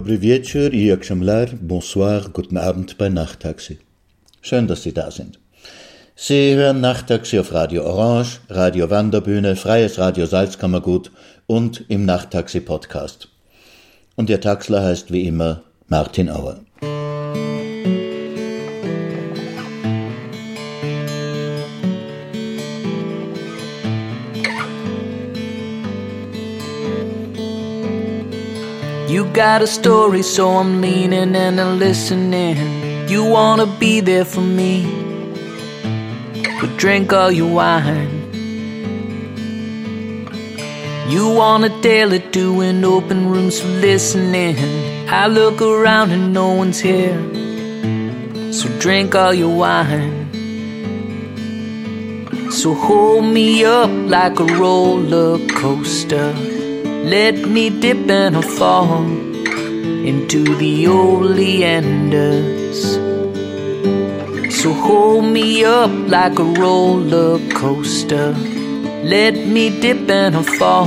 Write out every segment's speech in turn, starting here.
Dobry wieczór jak bonsoir, guten Abend bei Nachttaxi. Schön, dass Sie da sind. Sie hören Nachttaxi auf Radio Orange, Radio Wanderbühne, Freies Radio Salzkammergut und im Nachttaxi Podcast. Und Ihr Taxler heißt wie immer Martin Auer. You got a story, so I'm leaning and I'm listening. You wanna be there for me but drink all your wine. You wanna tell it to an open room for listening. I look around and no one's here, so drink all your wine. So hold me up like a roller coaster. Let me dip and I'll fall into the oleanders. So hold me up like a roller coaster. Let me dip and I'll fall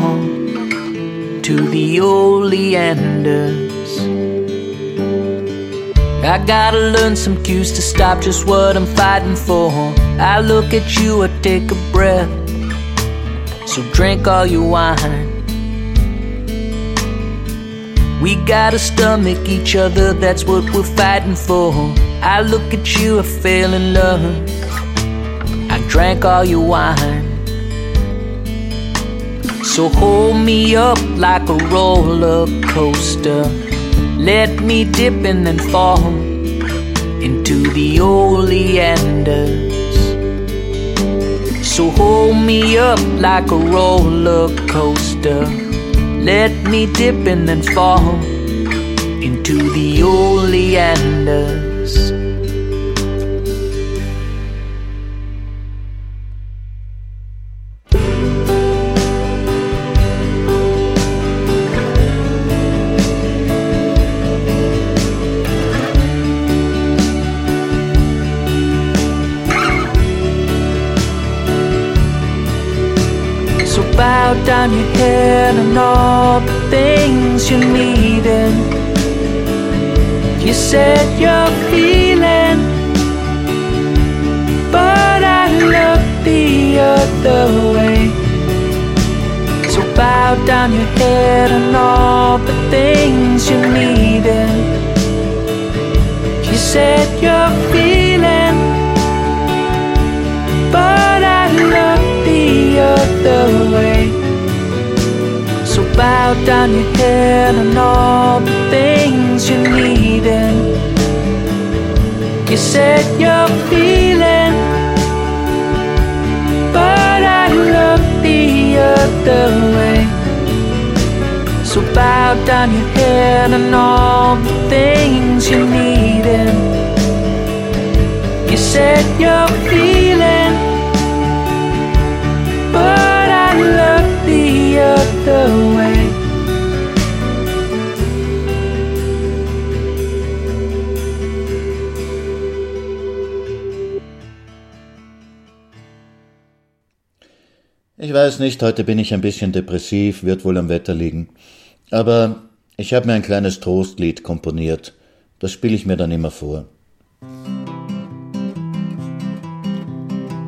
to the oleanders. I gotta learn some cues to stop just what I'm fighting for. I look at you, I take a breath. So drink all your wine. We gotta stomach each other, that's what we're fighting for. I look at you, I fell in love. I drank all your wine. So hold me up like a roller coaster. Let me dip and then fall into the oleanders. So hold me up like a roller coaster. Let me dip and then fall into the oleanders. Down your head and all the things you needed. You said you're feeling, but I look the other way. So bow down your head and all the things you needed. You said you're feeling, but I look the other way bow down your head on all the things you needed. You said you're feeling, but I look the other way. So bow down your head on all the things you needed. You said you're the. Ich weiß nicht, heute bin ich ein bisschen depressiv, wird wohl am Wetter liegen. Aber ich habe mir ein kleines Trostlied komponiert. Das spiele ich mir dann immer vor.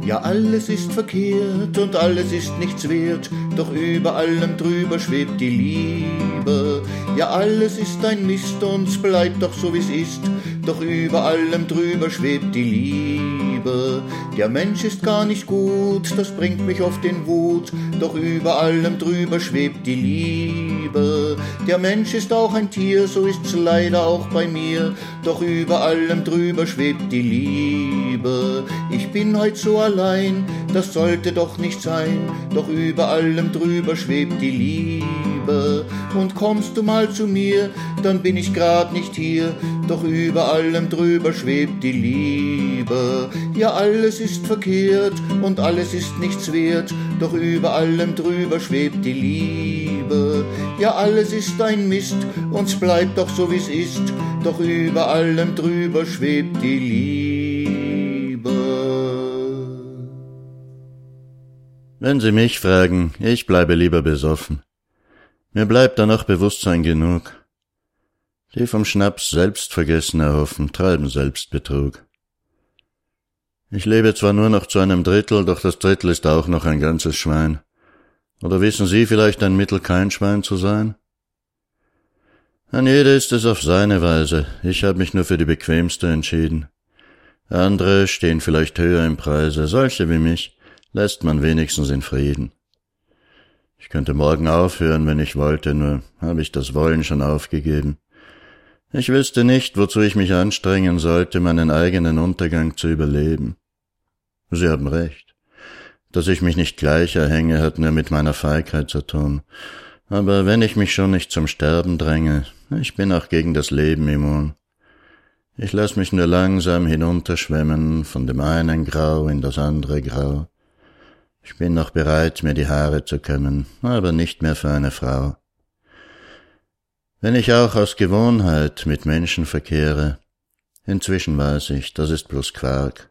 Ja, alles ist verkehrt und alles ist nichts wert, doch über allem drüber schwebt die Liebe. Ja, alles ist ein Mist und bleibt doch so wie's ist, doch über allem drüber schwebt die Liebe. Der Mensch ist gar nicht gut, das bringt mich oft in Wut, doch über allem drüber schwebt die Liebe. Der Mensch ist auch ein Tier, so ist's leider auch bei mir, doch über allem drüber schwebt die Liebe. Ich bin heut so allein, das sollte doch nicht sein, doch über allem drüber schwebt die Liebe. Und kommst du mal zu mir, dann bin ich grad nicht hier, doch über allem drüber schwebt die Liebe. Ja, alles ist verkehrt und alles ist nichts wert, doch über allem drüber schwebt die Liebe. Ja, alles ist ein Mist und bleibt doch so wie's ist, doch über allem drüber schwebt die Liebe. Wenn Sie mich fragen, ich bleibe lieber besoffen. Mir bleibt da noch Bewusstsein genug. Die vom Schnaps Selbstvergessen erhoffen, treiben Selbstbetrug. Ich lebe zwar nur noch zu einem Drittel, doch das Drittel ist auch noch ein ganzes Schwein. Oder wissen Sie vielleicht ein Mittel, kein Schwein zu sein? An jeder ist es auf seine Weise. Ich habe mich nur für die bequemste entschieden. Andere stehen vielleicht höher im Preise, solche wie mich lässt man wenigstens in Frieden. Ich könnte morgen aufhören, wenn ich wollte, nur habe ich das Wollen schon aufgegeben. Ich wüsste nicht, wozu ich mich anstrengen sollte, meinen eigenen Untergang zu überleben. Sie haben recht. Dass ich mich nicht gleich erhänge, hat nur mit meiner Feigheit zu tun. Aber wenn ich mich schon nicht zum Sterben dränge, ich bin auch gegen das Leben immun. Ich lass mich nur langsam hinunterschwemmen, von dem einen Grau in das andere Grau. Ich bin noch bereit, mir die Haare zu kämmen, aber nicht mehr für eine Frau. Wenn ich auch aus Gewohnheit mit Menschen verkehre, inzwischen weiß ich, das ist bloß Quark.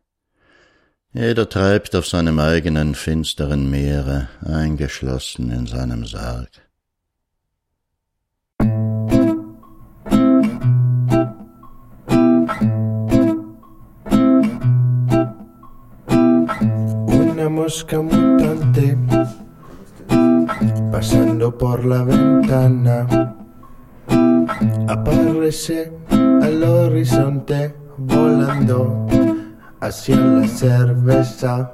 Jeder treibt auf seinem eigenen finsteren Meere, eingeschlossen in seinem Sarg. mosca mutante pasando por la ventana. Aparece al horizonte volando hacia la cerveza.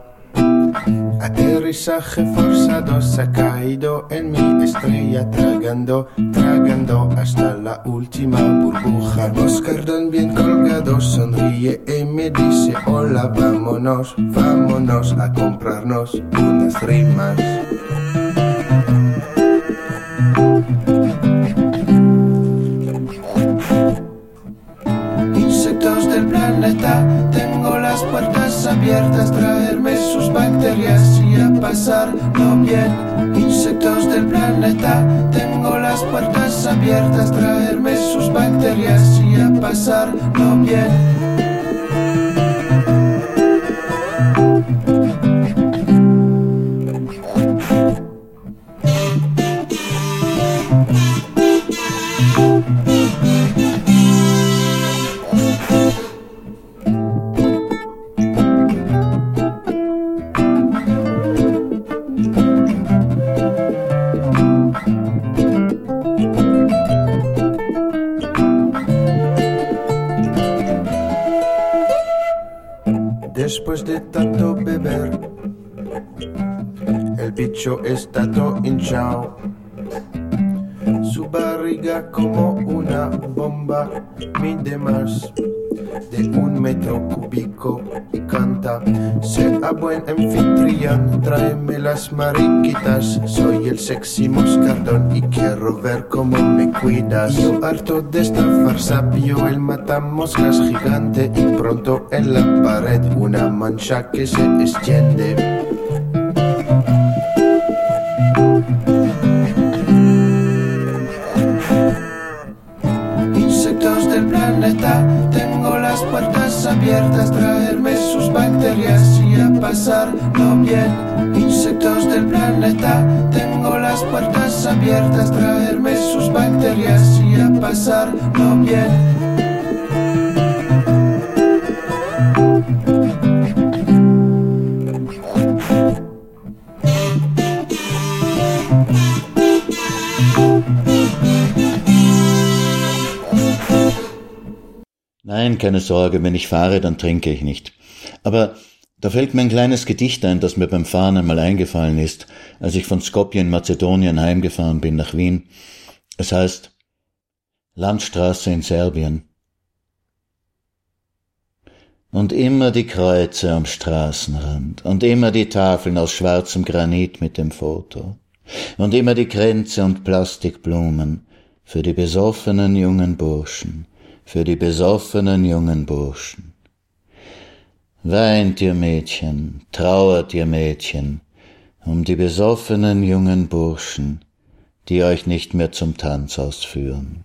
Aterrizaje forzado se ha caído en mi estrella, tragando, tragando hasta la última burbuja. Oscardón bien colgado sonríe y me dice: Hola, vámonos, vámonos a comprarnos unas rimas. Abiertas, traerme sus bacterias y a pasarlo bien. Insectos del planeta, tengo las puertas abiertas, traerme sus bacterias y a pasarlo bien. Después de tanto beber, el bicho está todo hinchado. Su barriga como una bomba mide más de un metro cúbico y canta. Sea buen anfitrión, tráeme mariquitas. Soy el sexy moscardón y quiero ver cómo me cuidas. Yo harto de esta farsa, vio el matamoscas gigante y pronto en la pared una mancha que se extiende. Keine Sorge, wenn ich fahre, dann trinke ich nicht. Aber da fällt mir ein kleines Gedicht ein, das mir beim Fahren einmal eingefallen ist, als ich von Skopje in Mazedonien heimgefahren bin nach Wien. Es heißt Landstraße in Serbien. Und immer die Kreuze am Straßenrand, und immer die Tafeln aus schwarzem Granit mit dem Foto, und immer die Kränze und Plastikblumen für die besoffenen jungen Burschen, für die besoffenen jungen Burschen. Weint ihr Mädchen, trauert ihr Mädchen, um die besoffenen jungen Burschen, die euch nicht mehr zum Tanz ausführen.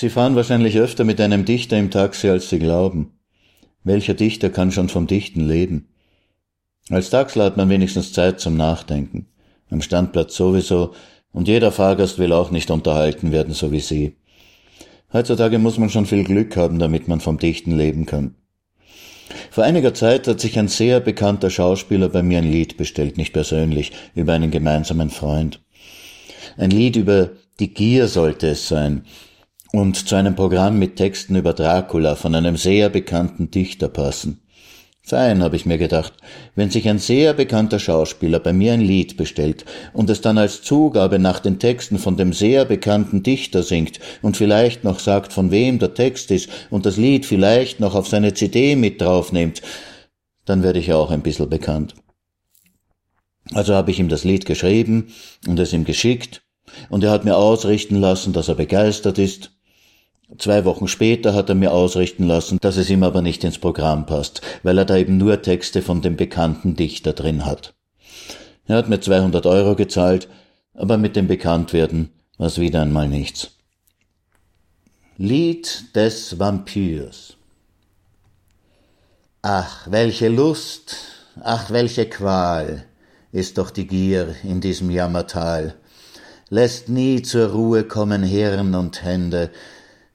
Sie fahren wahrscheinlich öfter mit einem Dichter im Taxi, als Sie glauben. Welcher Dichter kann schon vom Dichten leben? Als Taxler hat man wenigstens Zeit zum Nachdenken. Am Standplatz sowieso, und jeder Fahrgast will auch nicht unterhalten werden, so wie Sie. Heutzutage muss man schon viel Glück haben, damit man vom Dichten leben kann. Vor einiger Zeit hat sich ein sehr bekannter Schauspieler bei mir ein Lied bestellt, nicht persönlich, über einen gemeinsamen Freund. Ein Lied über die Gier sollte es sein, und zu einem Programm mit Texten über Dracula von einem sehr bekannten Dichter passen. Fein, habe ich mir gedacht, wenn sich ein sehr bekannter Schauspieler bei mir ein Lied bestellt und es dann als Zugabe nach den Texten von dem sehr bekannten Dichter singt und vielleicht noch sagt, von wem der Text ist und das Lied vielleicht noch auf seine CD mit draufnimmt, dann werde ich auch ein bisschen bekannt. Also habe ich ihm das Lied geschrieben und es ihm geschickt und er hat mir ausrichten lassen, dass er begeistert ist Zwei Wochen später hat er mir ausrichten lassen, dass es ihm aber nicht ins Programm passt, weil er da eben nur Texte von dem bekannten Dichter drin hat. Er hat mir 200 Euro gezahlt, aber mit dem Bekanntwerden war es wieder einmal nichts. Lied des Vampirs Ach, welche Lust, ach, welche Qual ist doch die Gier in diesem Jammertal, lässt nie zur Ruhe kommen Hirn und Hände,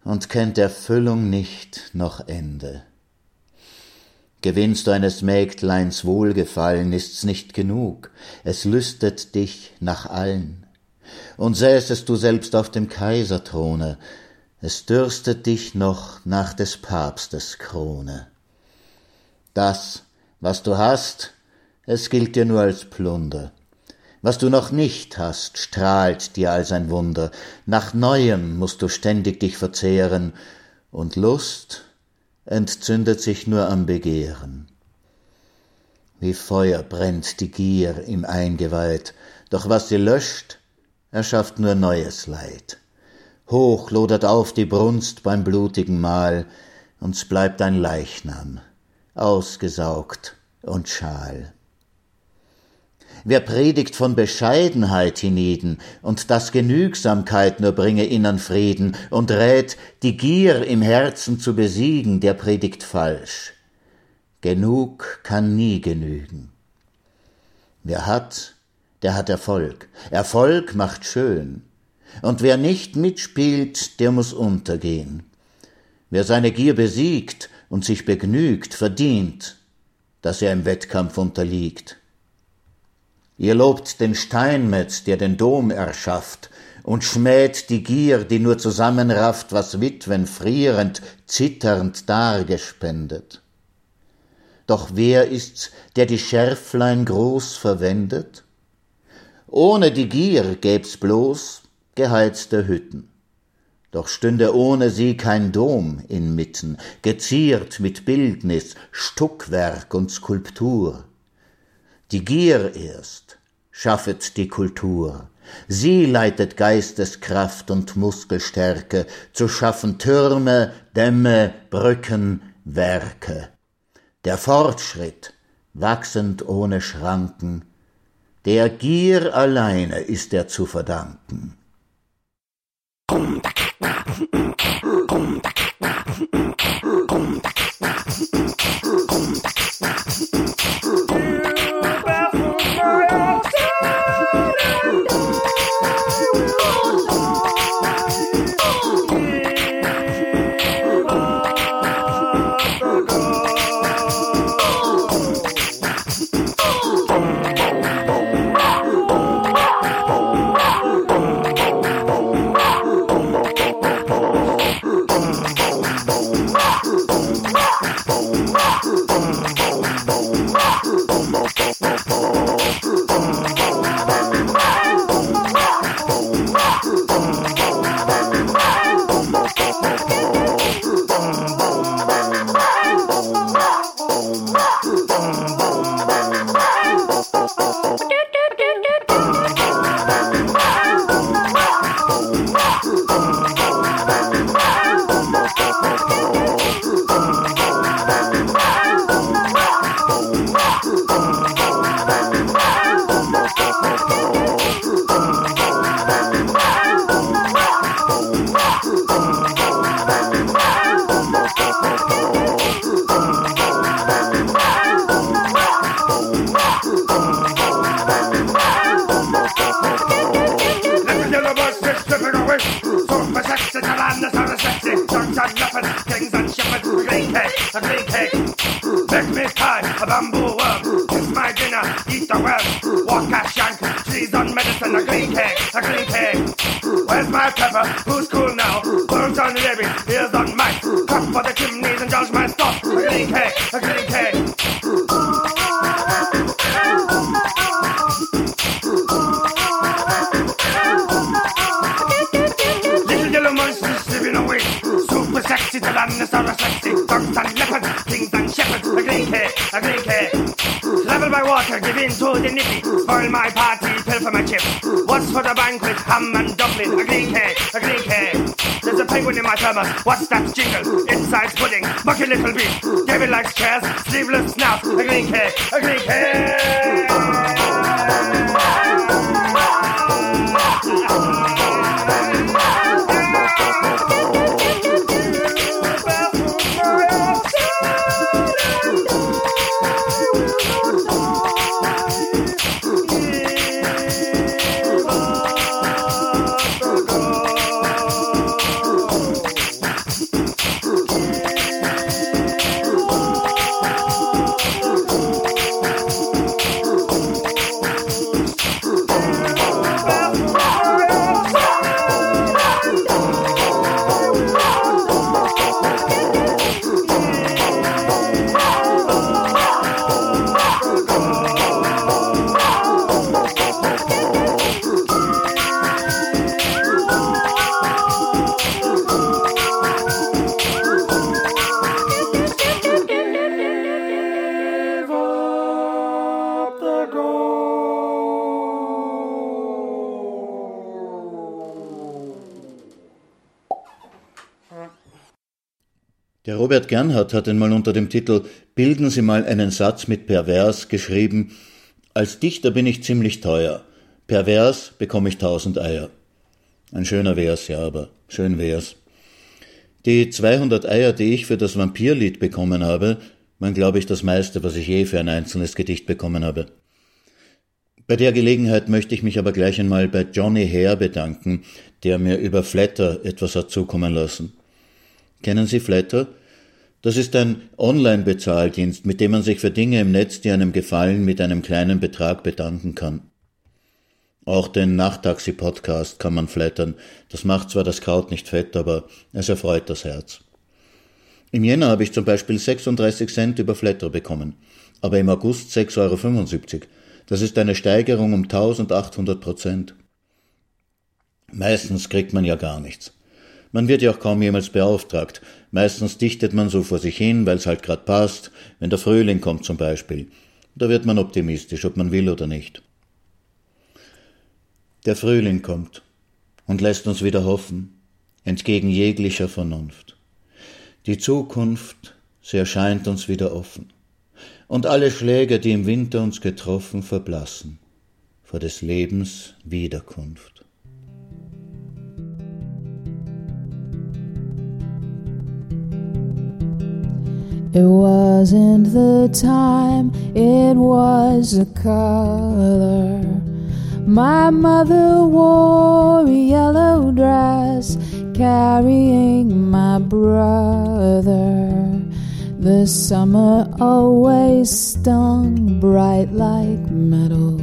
und kennt Erfüllung nicht noch Ende. Gewinnst du eines Mägdleins Wohlgefallen, ist's nicht genug, es lüstet dich nach allen. Und säßest du selbst auf dem Kaiserthrone, es dürstet dich noch nach des Papstes Krone. Das, was du hast, es gilt dir nur als Plunder, was du noch nicht hast, strahlt dir als ein Wunder. Nach Neuem musst du ständig dich verzehren, und Lust entzündet sich nur am Begehren. Wie Feuer brennt die Gier im Eingeweid, doch was sie löscht, erschafft nur neues Leid. Hoch lodert auf die Brunst beim blutigen Mahl, uns bleibt ein Leichnam, ausgesaugt und schal. Wer predigt von Bescheidenheit hienieden und dass Genügsamkeit nur bringe innern Frieden und rät, die Gier im Herzen zu besiegen, der predigt falsch. Genug kann nie genügen. Wer hat, der hat Erfolg. Erfolg macht schön. Und wer nicht mitspielt, der muss untergehen. Wer seine Gier besiegt und sich begnügt, verdient, dass er im Wettkampf unterliegt. Ihr lobt den Steinmetz, der den Dom erschafft, und schmäht die Gier, die nur zusammenrafft, was Witwen frierend, zitternd dargespendet. Doch wer ist's, der die Schärflein groß verwendet? Ohne die Gier gäb's bloß geheizte Hütten. Doch stünde ohne sie kein Dom inmitten, geziert mit Bildnis, Stuckwerk und Skulptur. Die Gier erst schaffet die Kultur. Sie leitet Geisteskraft und Muskelstärke zu schaffen Türme, Dämme, Brücken, Werke. Der Fortschritt, wachsend ohne Schranken, der Gier alleine ist er zu verdanken. Spoil my party, pilfer my chips. What's for the banquet? Ham and dumpling. A green cake, a green cake. There's a penguin in my thermos. What's that jingle? Inside pudding, bucky little beef. David likes chairs, sleeveless snout. A green cake, a green cake. Robert Gernhardt hat einmal unter dem Titel Bilden Sie mal einen Satz mit Pervers geschrieben, als Dichter bin ich ziemlich teuer. Pervers bekomme ich tausend Eier. Ein schöner Vers, ja, aber schön wär's. Die 200 Eier, die ich für das Vampirlied bekommen habe, waren, glaube ich, das meiste, was ich je für ein einzelnes Gedicht bekommen habe. Bei der Gelegenheit möchte ich mich aber gleich einmal bei Johnny Hare bedanken, der mir über Flatter etwas hat zukommen lassen. Kennen Sie Flatter? Das ist ein Online-Bezahldienst, mit dem man sich für Dinge im Netz, die einem gefallen, mit einem kleinen Betrag bedanken kann. Auch den Nachttaxi-Podcast kann man flattern. Das macht zwar das Kraut nicht fett, aber es erfreut das Herz. Im Jänner habe ich zum Beispiel 36 Cent über Flatter bekommen, aber im August 6,75 Euro. Das ist eine Steigerung um 1800 Prozent. Meistens kriegt man ja gar nichts. Man wird ja auch kaum jemals beauftragt. Meistens dichtet man so vor sich hin, weil es halt grad passt, wenn der Frühling kommt zum Beispiel. Da wird man optimistisch, ob man will oder nicht. Der Frühling kommt und lässt uns wieder hoffen, entgegen jeglicher Vernunft. Die Zukunft, sie erscheint uns wieder offen. Und alle Schläge, die im Winter uns getroffen, verblassen vor des Lebens Wiederkunft. It wasn't the time, it was the color. My mother wore a yellow dress, carrying my brother. The summer always stung bright like metal.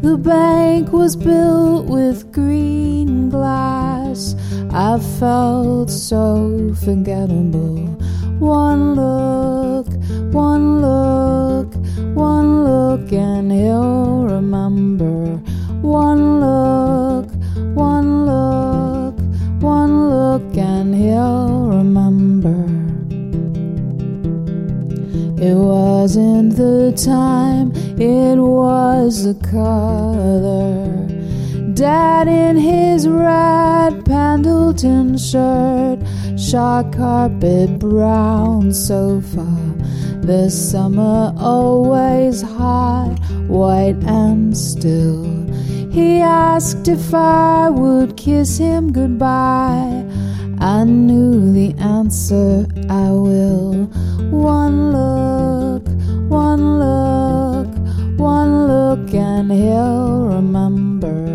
The bank was built with green glass. I felt so forgettable. One look, one look, one look, and he'll remember. One look, one look, one look, and he'll remember. It wasn't the time, it was the color. Dad in his red Pendleton shirt, shark carpet, brown sofa. The summer always hot, white and still. He asked if I would kiss him goodbye. I knew the answer, I will. One look, one look, one look, and he'll remember.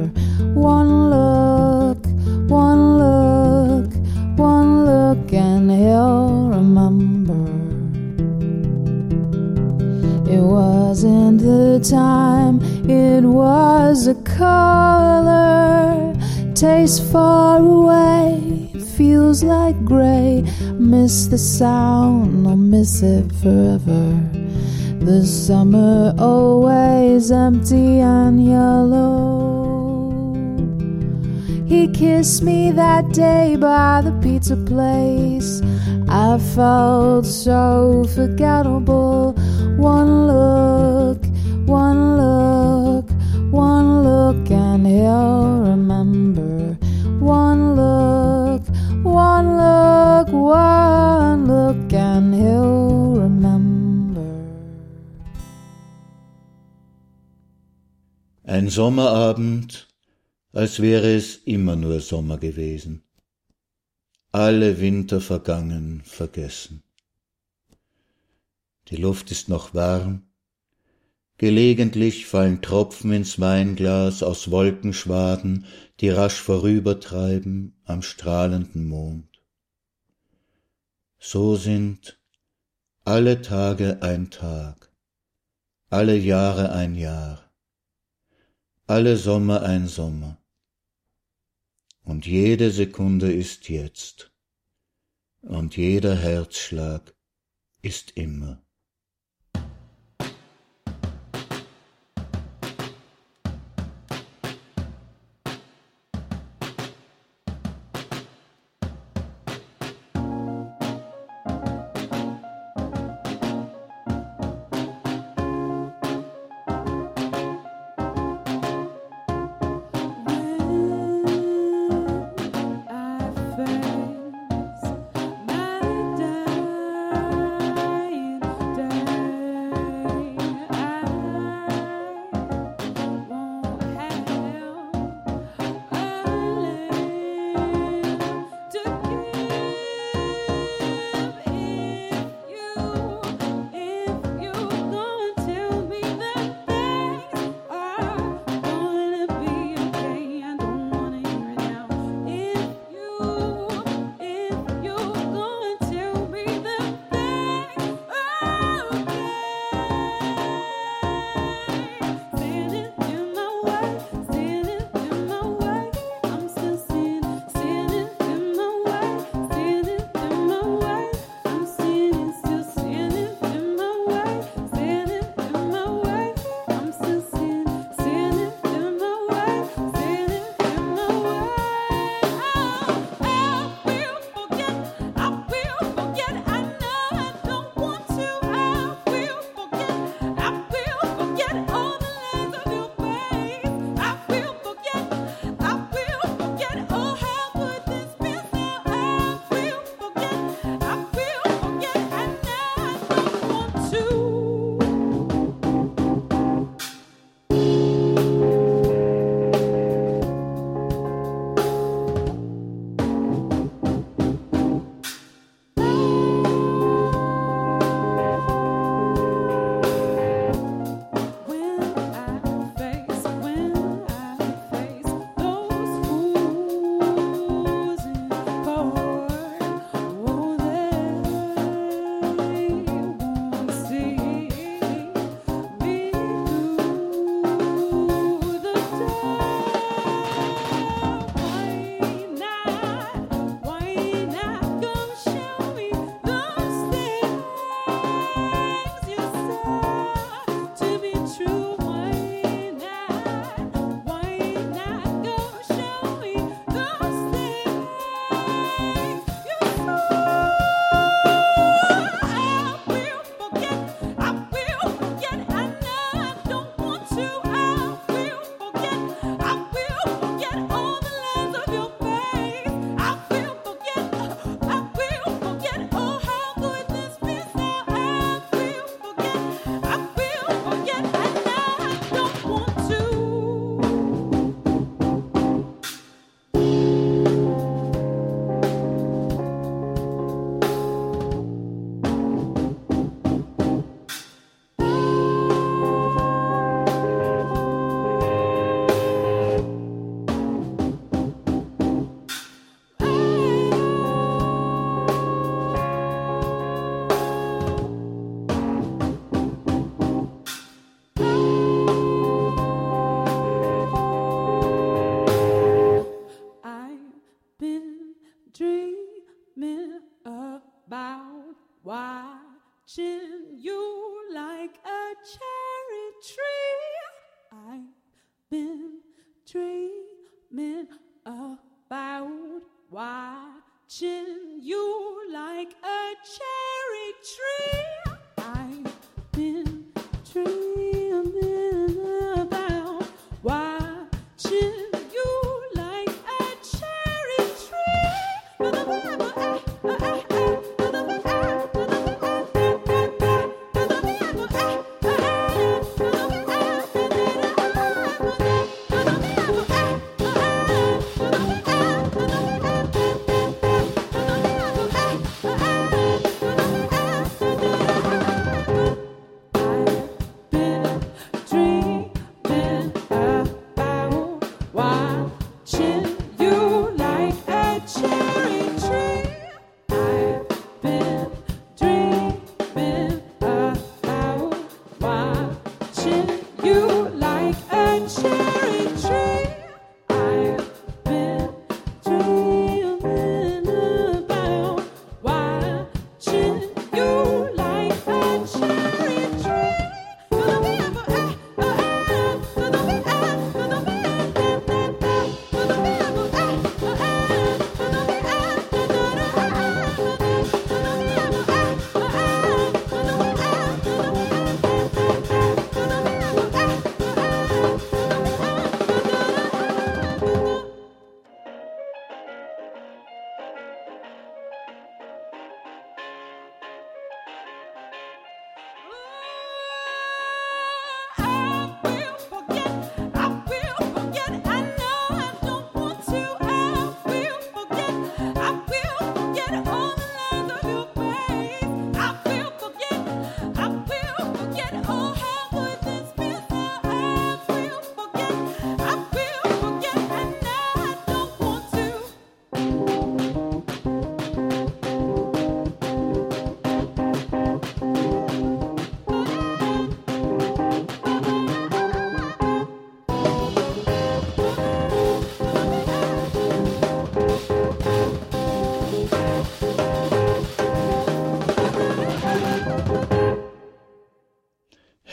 Time, it was a color. Tastes far away, feels like gray. Miss the sound, I'll miss it forever. The summer always empty and yellow. He kissed me that day by the pizza place. I felt so forgettable. One look, he'll remember. One look, one look, one look, and he'll remember. Ein Sommerabend, als wäre es immer nur Sommer gewesen. Alle Winter vergangen, vergessen. Die Luft ist noch warm, gelegentlich fallen Tropfen ins Weinglas aus Wolkenschwaden, die rasch vorübertreiben am strahlenden Mond. So sind alle Tage ein Tag, alle Jahre ein Jahr, alle Sommer ein Sommer. Und jede Sekunde ist jetzt, und jeder Herzschlag ist immer. Watching you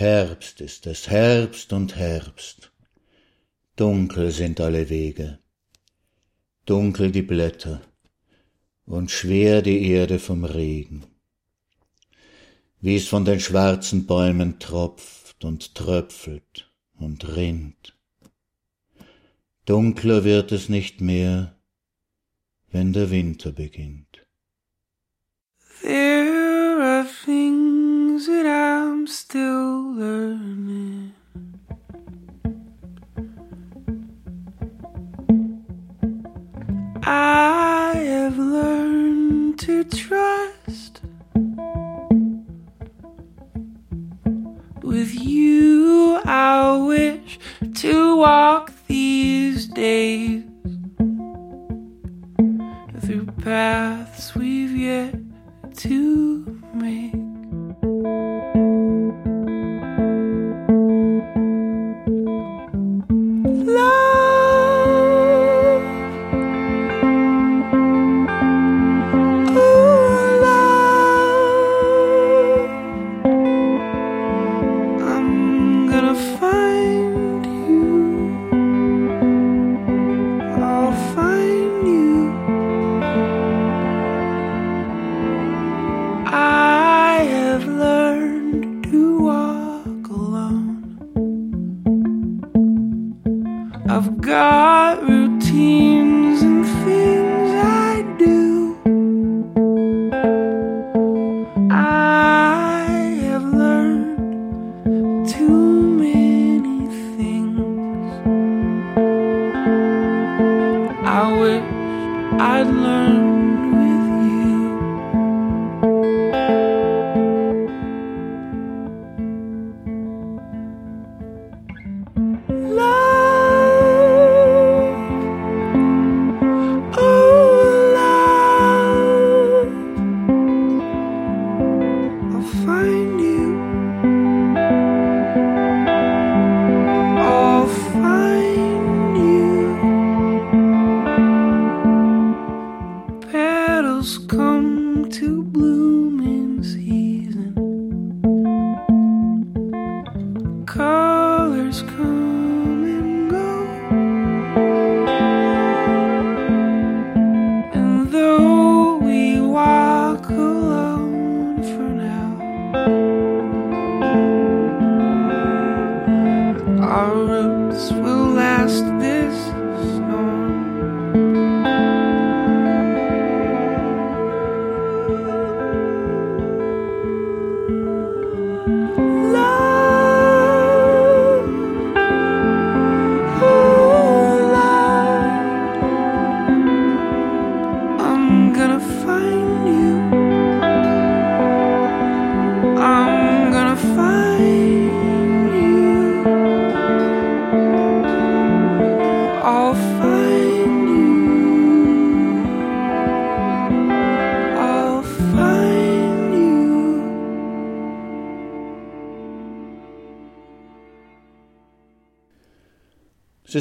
Herbst ist es, Herbst und Herbst. Dunkel sind alle Wege, dunkel die Blätter und schwer die Erde vom Regen. Wie es von den schwarzen Bäumen tropft und tröpfelt und rinnt. Dunkler wird es nicht mehr, wenn der Winter beginnt. There are things that I'm still learning. I have learned to trust. With you, I wish to walk these days through paths we've yet to make.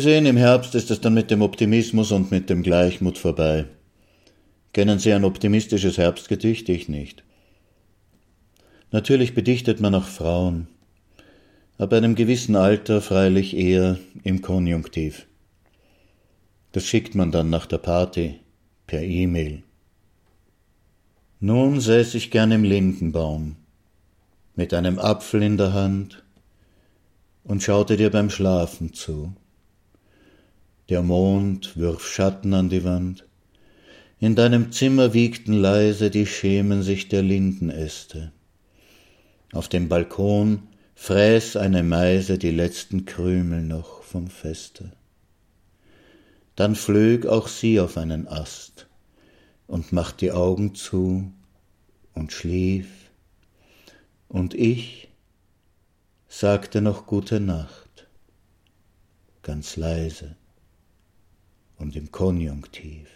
Sehen, im Herbst ist es dann mit dem Optimismus und mit dem Gleichmut vorbei. Kennen Sie ein optimistisches Herbstgedicht? Ich nicht. Natürlich bedichtet man auch Frauen, ab einem gewissen Alter freilich eher im Konjunktiv. Das schickt man dann nach der Party per E-Mail. Nun säß ich gern im Lindenbaum, mit einem Apfel in der Hand und schaute dir beim Schlafen zu. Der Mond wirft Schatten an die Wand. In deinem Zimmer wiegten leise die Schemen sich der Lindenäste. Auf dem Balkon fräß eine Meise die letzten Krümel noch vom Feste. Dann flög auch sie auf einen Ast und macht die Augen zu und schlief, und ich sagte noch gute Nacht, ganz leise und im Konjunktiv.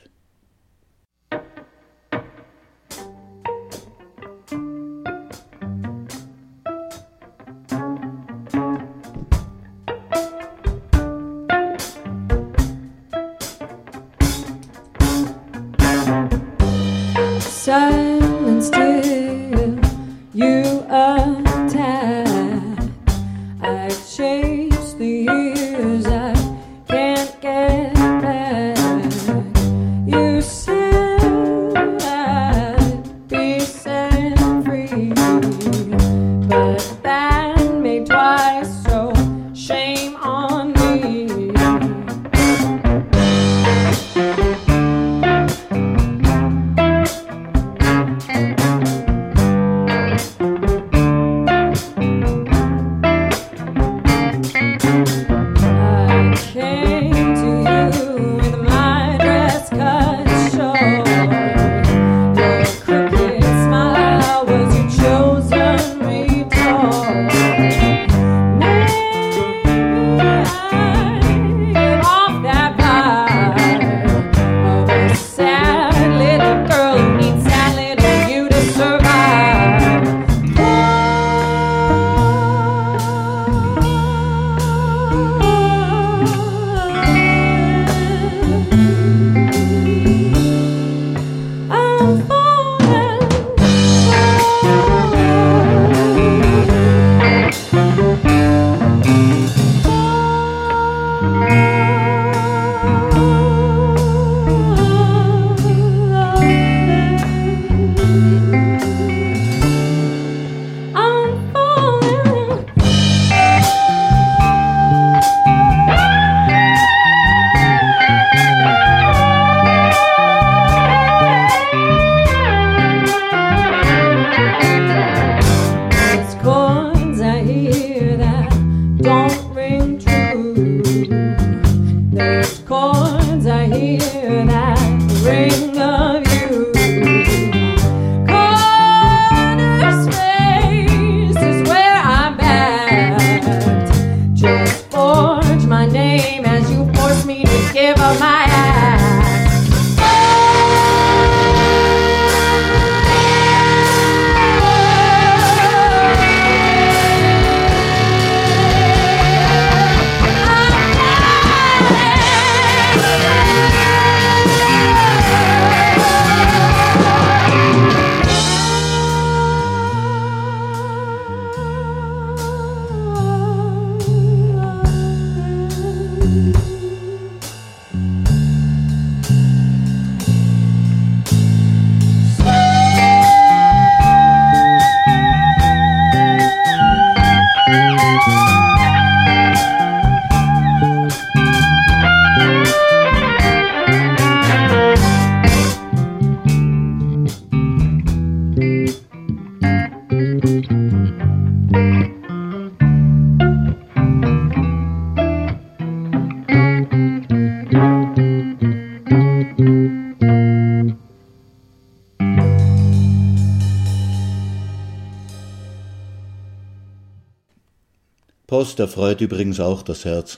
Post erfreut übrigens auch das Herz.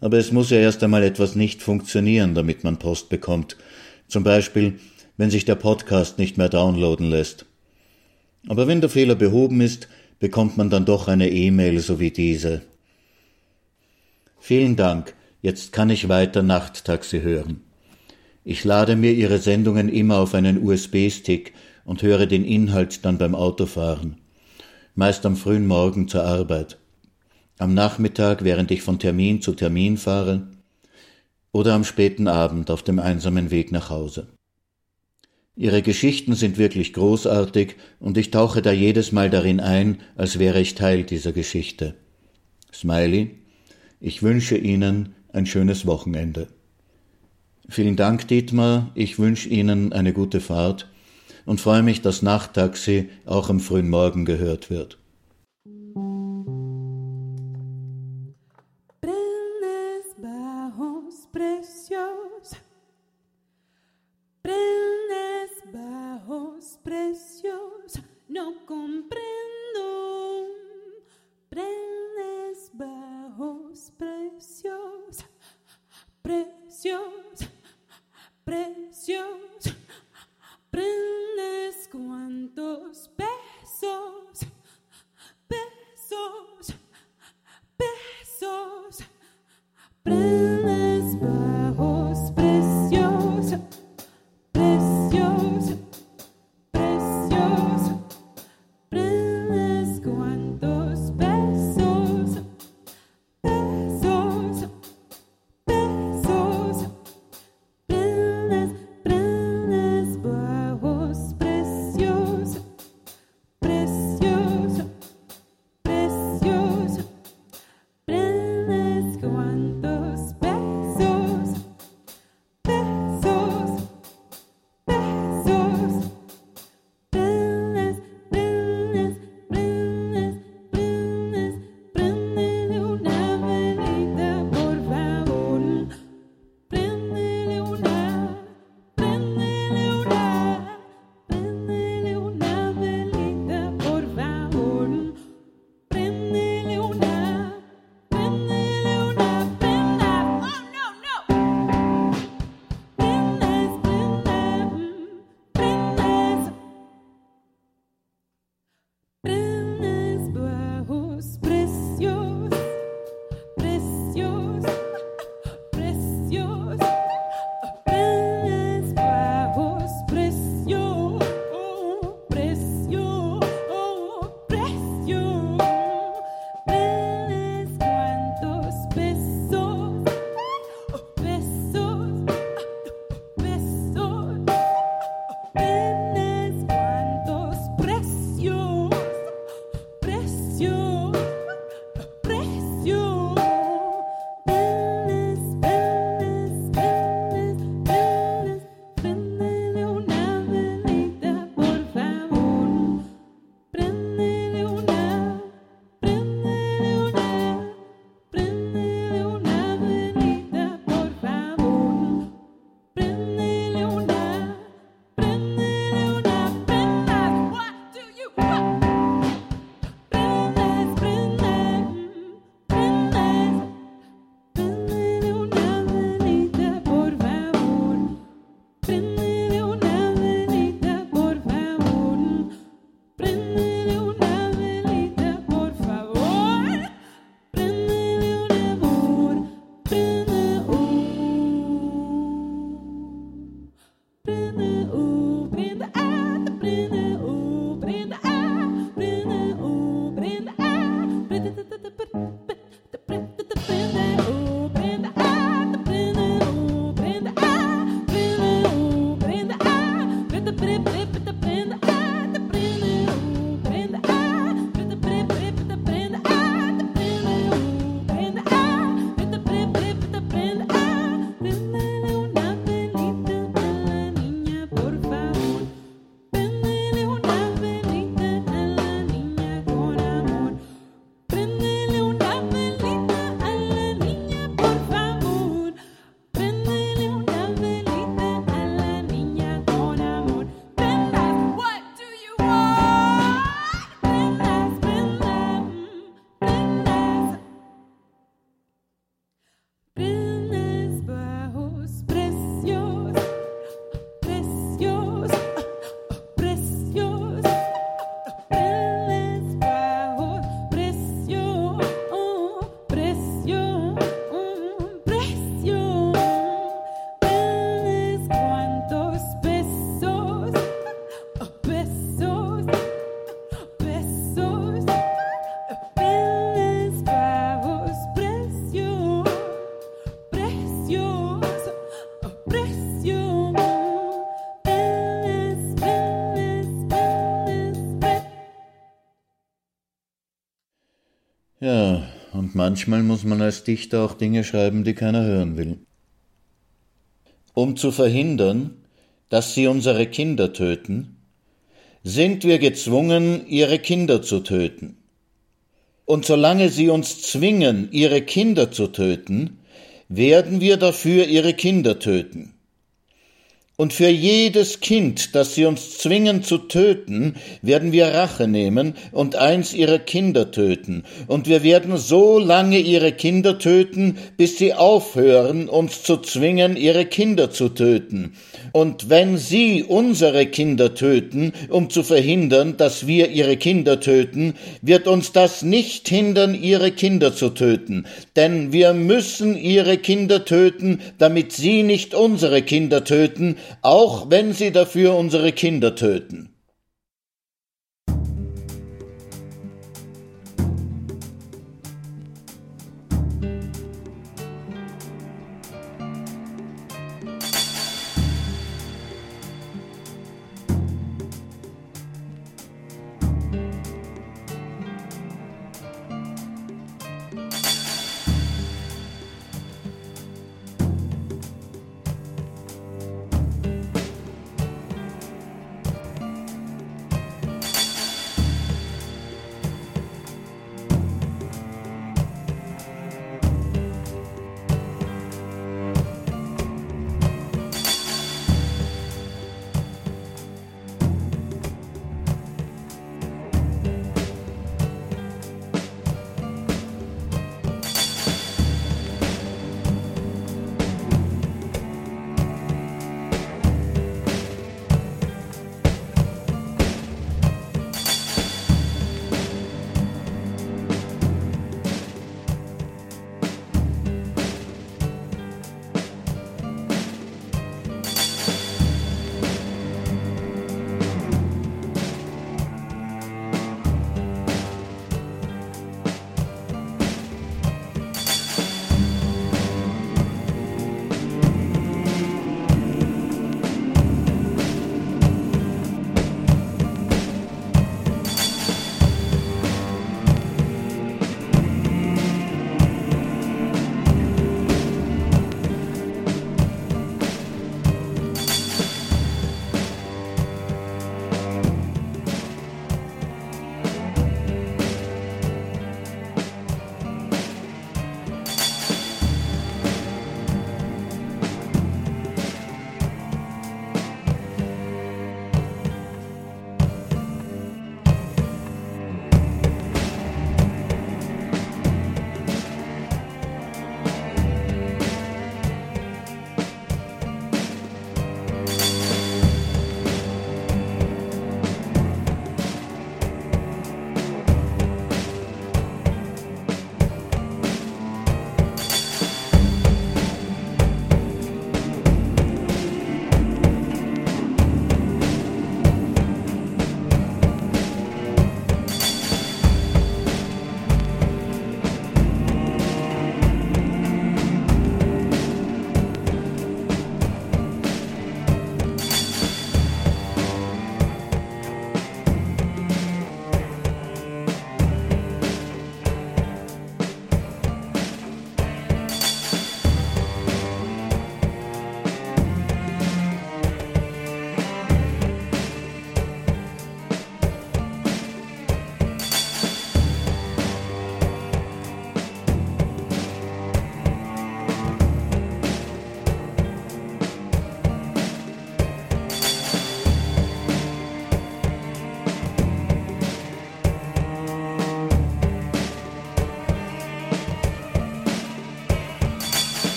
Aber es muss ja erst einmal etwas nicht funktionieren, damit man Post bekommt. Zum Beispiel, wenn sich der Podcast nicht mehr downloaden lässt. Aber wenn der Fehler behoben ist, bekommt man dann doch eine E-Mail so wie diese. Vielen Dank, jetzt kann ich weiter Nachttaxi hören. Ich lade mir Ihre Sendungen immer auf einen USB-Stick und höre den Inhalt dann beim Autofahren. Meist am frühen Morgen zur Arbeit. Am Nachmittag, während ich von Termin zu Termin fahre. Oder am späten Abend auf dem einsamen Weg nach Hause. Ihre Geschichten sind wirklich großartig und ich tauche da jedes Mal darin ein, als wäre ich Teil dieser Geschichte. Smiley, ich wünsche Ihnen ein schönes Wochenende. Vielen Dank, Dietmar. Ich wünsche Ihnen eine gute Fahrt und freue mich, dass Nachttaxi auch am frühen Morgen gehört wird. Manchmal muss man als Dichter auch Dinge schreiben, die keiner hören will. Um zu verhindern, dass sie unsere Kinder töten, sind wir gezwungen, ihre Kinder zu töten. Und solange sie uns zwingen, ihre Kinder zu töten, werden wir dafür ihre Kinder töten. Und für jedes Kind, das sie uns zwingen zu töten, werden wir Rache nehmen und eins ihrer Kinder töten. Und wir werden so lange ihre Kinder töten, bis sie aufhören, uns zu zwingen, ihre Kinder zu töten. Und wenn sie unsere Kinder töten, um zu verhindern, dass wir ihre Kinder töten, wird uns das nicht hindern, ihre Kinder zu töten. Denn wir müssen ihre Kinder töten, damit sie nicht unsere Kinder töten, auch wenn sie dafür unsere Kinder töten.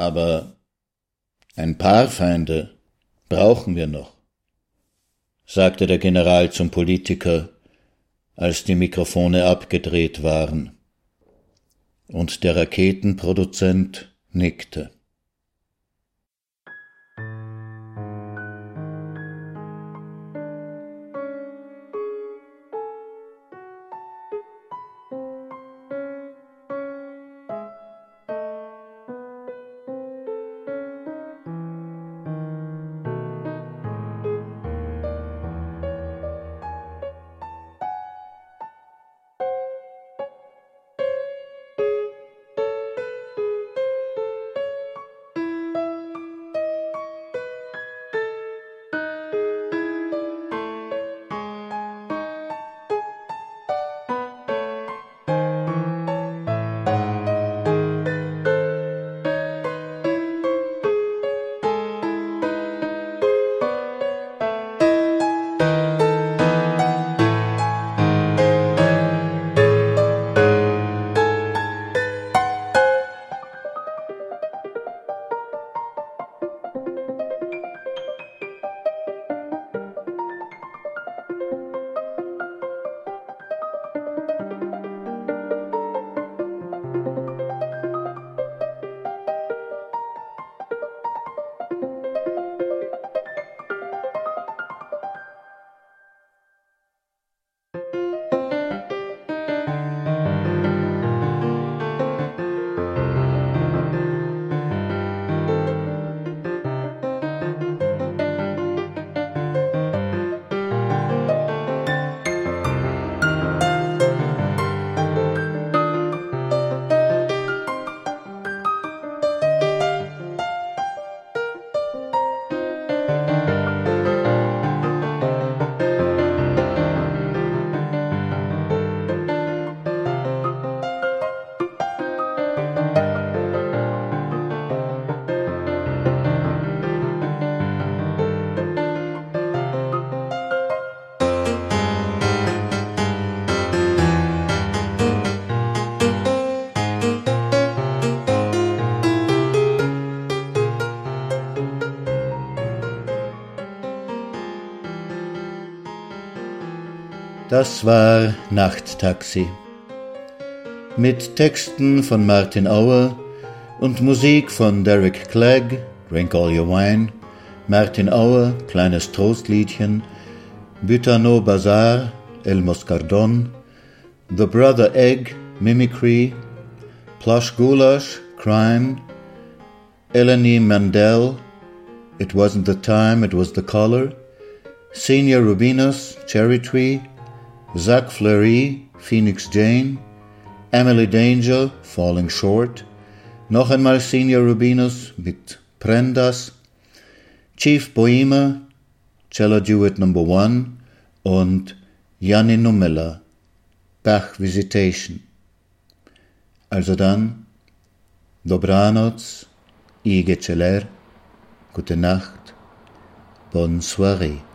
Aber ein paar Feinde brauchen wir noch, sagte der General zum Politiker, als die Mikrofone abgedreht waren. Und der Raketenproduzent nickte. Das war Nachttaxi. Mit Texten von Martin Auer und Musik von Derek Clegg, Drink All Your Wine, Martin Auer, Kleines Trostliedchen, Butano Bazar, El Moscardon, The Brother Egg, Mimicry, Plush Goulash, Crime, Eleni Mandel, It Wasn't the Time, It Was the Color, Senior Rubinus, Cherry Tree, Zach Fleury, Phoenix Jane, Emily Danger, Falling Short, noch einmal Senior Rubinus mit Prendas, Chief Bohema, Cello Duet Number One und Janni Numela, Bach Visitation. Also dann, Dobranoc, Ige Celer, gute Nacht, bonne soirée.